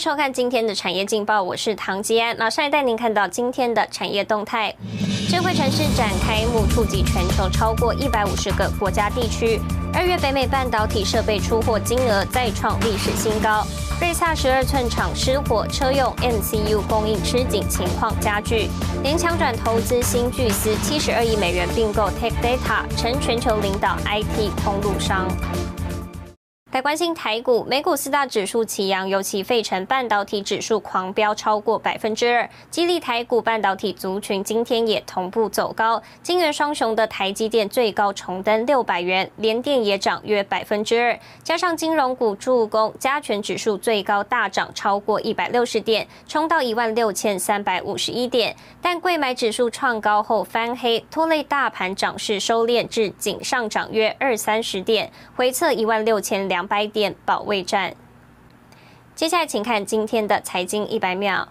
收看今天的产业劲报，我是唐吉安，马上来带您看到今天的产业动态。智慧城市展开幕，触及全球超过一百五十个国家地区。二月北美半导体设备出货金额再创历史新高。瑞萨十二寸厂失火，车用 MCU 供应吃紧情况加剧。联强转投资新巨资七十二亿美元并购 Tech Data，成全球领导 IT 通路商。来关心台股，美股四大指数齐扬，尤其费城半导体指数狂飙超过百分之二，激励台股半导体族群今天也同步走高。金元双雄的台积电最高重登六百元，联电也涨约百分之二，加上金融股助攻，加权指数最高大涨超过一百六十点，冲到一万六千三百五十一点。但贵买指数创高后翻黑，拖累大盘涨势收敛至仅上涨约二三十点，回测一万六千两。两百点保卫战。接下来，请看今天的财经一百秒。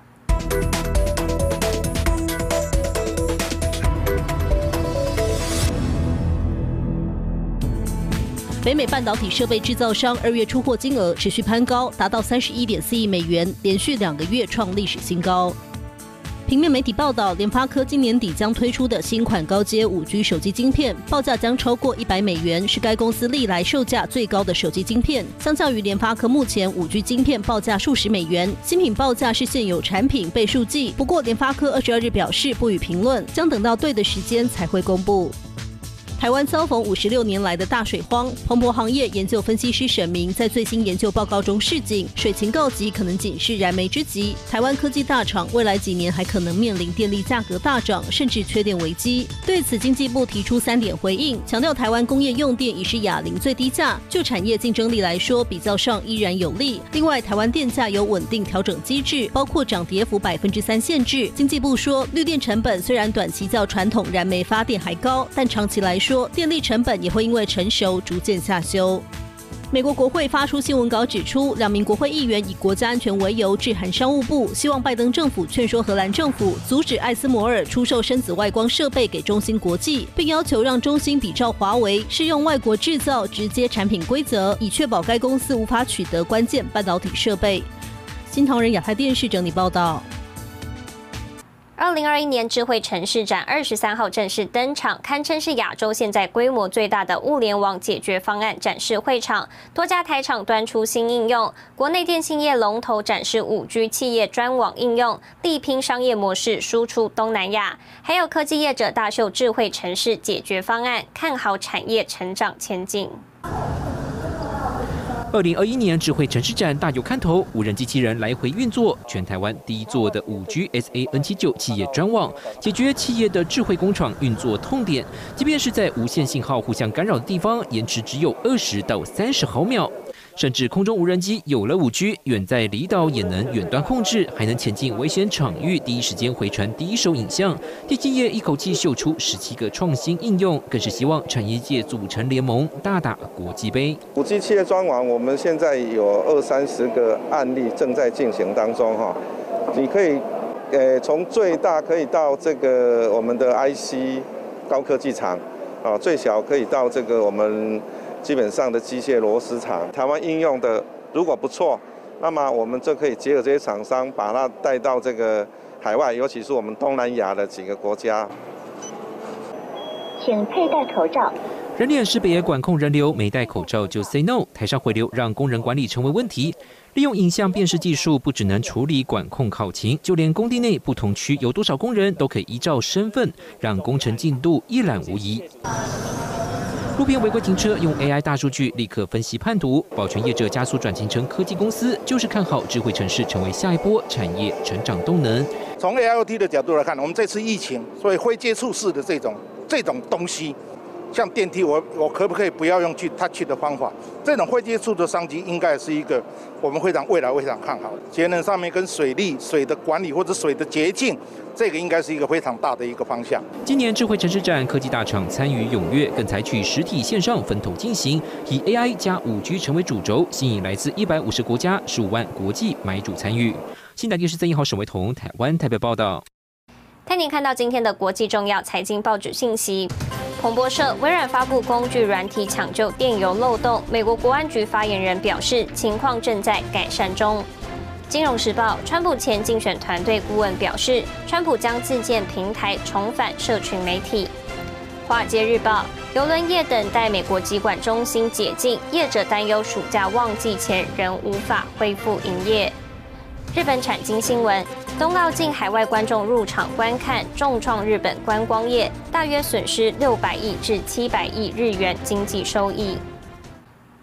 北美半导体设备制造商二月出货金额持续攀高，达到三十一点四亿美元，连续两个月创历史新高。平面媒体报道，联发科今年底将推出的新款高阶五 G 手机晶片，报价将超过一百美元，是该公司历来售价最高的手机晶片。相较于联发科目前五 G 晶片报价数十美元，新品报价是现有产品倍数计。不过，联发科二十二日表示不予评论，将等到对的时间才会公布。台湾遭逢五十六年来的大水荒，彭博行业研究分析师沈明在最新研究报告中示警，水情告急可能仅是燃眉之急。台湾科技大厂未来几年还可能面临电力价格大涨，甚至缺电危机。对此，经济部提出三点回应，强调台湾工业用电已是亚零最低价，就产业竞争力来说，比较上依然有利。另外，台湾电价有稳定调整机制，包括涨跌幅百分之三限制。经济部说，绿电成本虽然短期较传统燃煤发电还高，但长期来说。说电力成本也会因为成熟逐渐下修。美国国会发出新闻稿指出，两名国会议员以国家安全为由致函商务部，希望拜登政府劝说荷兰政府阻止艾斯摩尔出售深紫外光设备给中芯国际，并要求让中芯比照华为适用外国制造直接产品规则，以确保该公司无法取得关键半导体设备。新唐人亚太电视整理报道。二零二一年智慧城市展二十三号正式登场，堪称是亚洲现在规模最大的物联网解决方案展示会场。多家台厂端出新应用，国内电信业龙头展示五 G 企业专网应用，力拼商业模式输出东南亚。还有科技业者大秀智慧城市解决方案，看好产业成长前景。二零二一年智慧城市展大有看头，无人机器人来回运作，全台湾第一座的五 G SAN 七九企业专网，解决企业的智慧工厂运作痛点。即便是在无线信号互相干扰的地方，延迟只有二十到三十毫秒。甚至空中无人机有了五 G，远在离岛也能远端控制，还能前进危险场域，第一时间回传第一手影像。电信业一口气秀出十七个创新应用，更是希望产业界组成联盟，大打国际杯。五 G 企业专网，我们现在有二三十个案例正在进行当中哈。你可以，呃，从最大可以到这个我们的 IC 高科技厂，啊，最小可以到这个我们。基本上的机械螺丝厂，台湾应用的如果不错，那么我们就可以结合这些厂商，把它带到这个海外，尤其是我们东南亚的几个国家。请佩戴口罩。人脸识别管控人流，没戴口罩就 say no。台上回流让工人管理成为问题。利用影像辨识技术，不只能处理管控考勤，就连工地内不同区有多少工人，都可以依照身份，让工程进度一览无遗。路边违规停车，用 AI 大数据立刻分析判读，保全业者加速转型成科技公司，就是看好智慧城市成为下一波产业成长动能。从 AIoT 的角度来看，我们这次疫情，所以非接触式的这种这种东西。像电梯，我我可不可以不要用去 touch 的方法？这种会接触的商机，应该是一个我们非常未来非常看好的。节能上面跟水利、水的管理或者水的洁净，这个应该是一个非常大的一个方向。今年智慧城市展，科技大厂参与踊跃，更采取实体线上分头进行，以 AI 加五 G 成为主轴，吸引来自一百五十国家十五万国际买主参与。新台电视曾一号沈维彤，台湾台北报道。带您看到今天的国际重要财经报纸信息。彭博社：微软发布工具软体抢救电邮漏洞。美国国安局发言人表示，情况正在改善中。金融时报，川普前竞选团队顾问表示，川普将自建平台重返社群媒体。华尔街日报，邮轮业等待美国机管中心解禁，业者担忧暑假旺季前仍无法恢复营业。日本产经新闻，冬奥禁海外观众入场观看，重创日本观光业，大约损失六百亿至七百亿日元经济收益。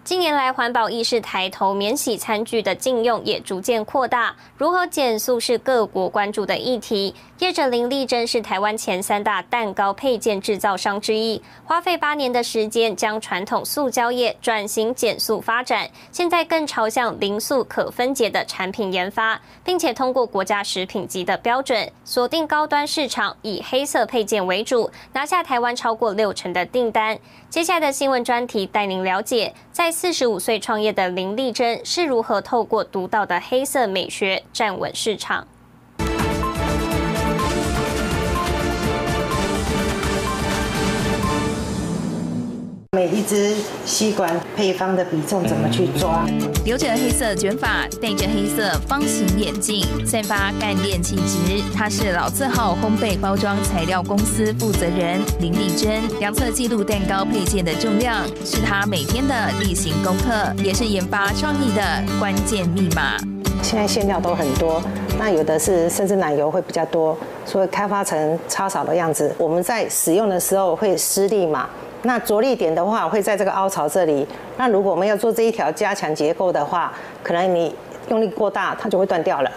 近年来，环保意识抬头，免洗餐具的禁用也逐渐扩大。如何减速是各国关注的议题。业者林立珍是台湾前三大蛋糕配件制造商之一，花费八年的时间将传统塑胶业转型减速发展，现在更朝向零塑可分解的产品研发，并且通过国家食品级的标准，锁定高端市场，以黑色配件为主，拿下台湾超过六成的订单。接下来的新闻专题带您了解，在四十五岁创业的林丽珍是如何透过独到的黑色美学站稳市场。每一支吸管配方的比重怎么去抓？留着黑色卷发，戴着黑色方形眼镜，散发干练气质。他是老字号烘焙包装材料公司负责人林丽珍。量测记录蛋糕配件的重量，是他每天的例行功课，也是研发创意的关键密码。现在馅料都很多，那有的是甚至奶油会比较多，所以开发成超少的样子。我们在使用的时候会施力嘛？那着力点的话会在这个凹槽这里。那如果我们要做这一条加强结构的话，可能你用力过大，它就会断掉了。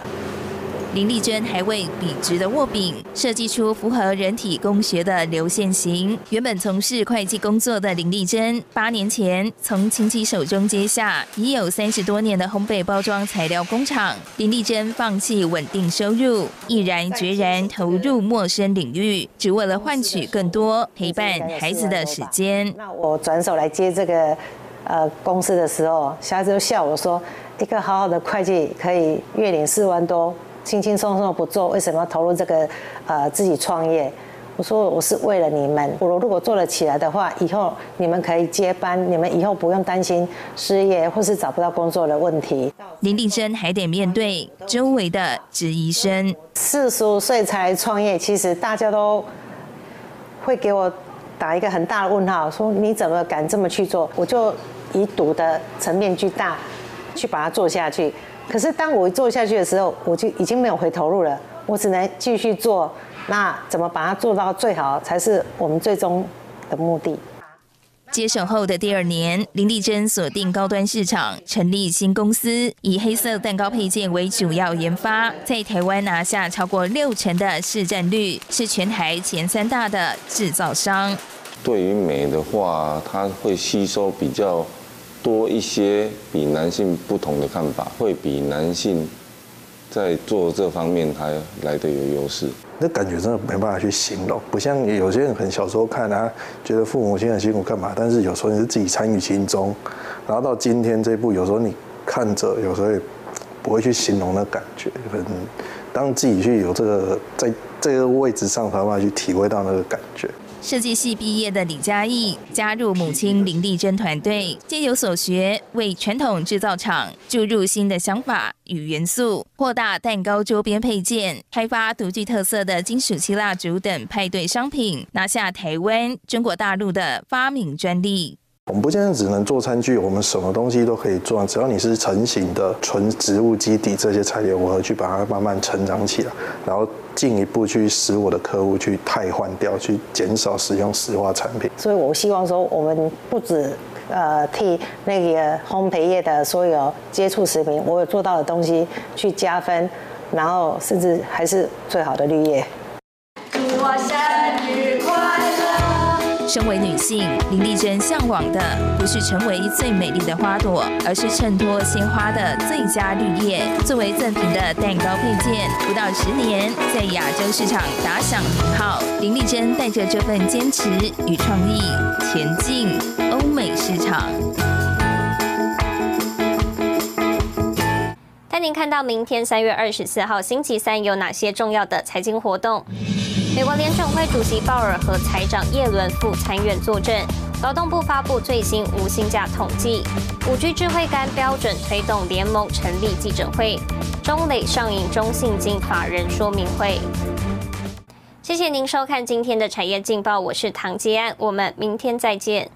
林丽珍还为笔直的握柄设计出符合人体工学的流线型。原本从事会计工作的林丽珍，八年前从亲戚手中接下已有三十多年的烘焙包装材料工厂。林丽珍放弃稳定收入，毅然决然投入陌生领域，只为了换取更多陪伴孩子的时间。那我转手来接这个呃公司的时候，下子就笑我说，一个好好的会计可以月领四万多。轻轻松松不做，为什么要投入这个呃自己创业？我说我是为了你们，我如果做了起来的话，以后你们可以接班，你们以后不用担心失业或是找不到工作的问题。林立珍还得面对周围的质疑声。四十五岁才创业，其实大家都会给我打一个很大的问号，说你怎么敢这么去做？我就以赌的层面巨大，去把它做下去。可是当我做下去的时候，我就已经没有回头路了，我只能继续做。那怎么把它做到最好，才是我们最终的目的。接手后的第二年，林丽珍锁定高端市场，成立新公司，以黑色蛋糕配件为主要研发，在台湾拿下超过六成的市占率，是全台前三大的制造商。对于美的话，它会吸收比较。多一些比男性不同的看法，会比男性在做这方面还来的有优势。那感觉真的没办法去形容，不像有些人很小时候看啊，觉得父母亲很辛苦干嘛，但是有时候你是自己参与其中，然后到今天这一步，有时候你看着，有时候也不会去形容那感觉。可能当自己去有这个在这个位置上，才办法去体会到那个感觉。设计系毕业的李嘉义加入母亲林丽珍团队，皆有所学，为传统制造厂注入新的想法与元素，扩大蛋糕周边配件，开发独具特色的金属漆蜡烛等派对商品，拿下台湾、中国大陆的发明专利。我们不见得只能做餐具，我们什么东西都可以做。只要你是成型的纯植物基底这些材料，我去把它慢慢成长起来，然后进一步去使我的客户去汰换掉，去减少使用石化产品。所以我希望说，我们不止呃替那个烘焙业的所有接触食品，我有做到的东西去加分，然后甚至还是最好的绿叶。身为女性，林丽珍向往的不是成为最美丽的花朵，而是衬托鲜花的最佳绿叶。作为赠品的蛋糕配件，不到十年，在亚洲市场打响名号。林丽珍带着这份坚持与创意，前进欧美市场。带您看到明天三月二十四号星期三有哪些重要的财经活动。美国联准会主席鲍尔和财长耶伦赴参院作证。劳动部发布最新无薪假统计，五 G 智慧杆标准推动联盟成立记者会，中磊上映中信金法人说明会。谢谢您收看今天的产业劲报，我是唐吉安，我们明天再见。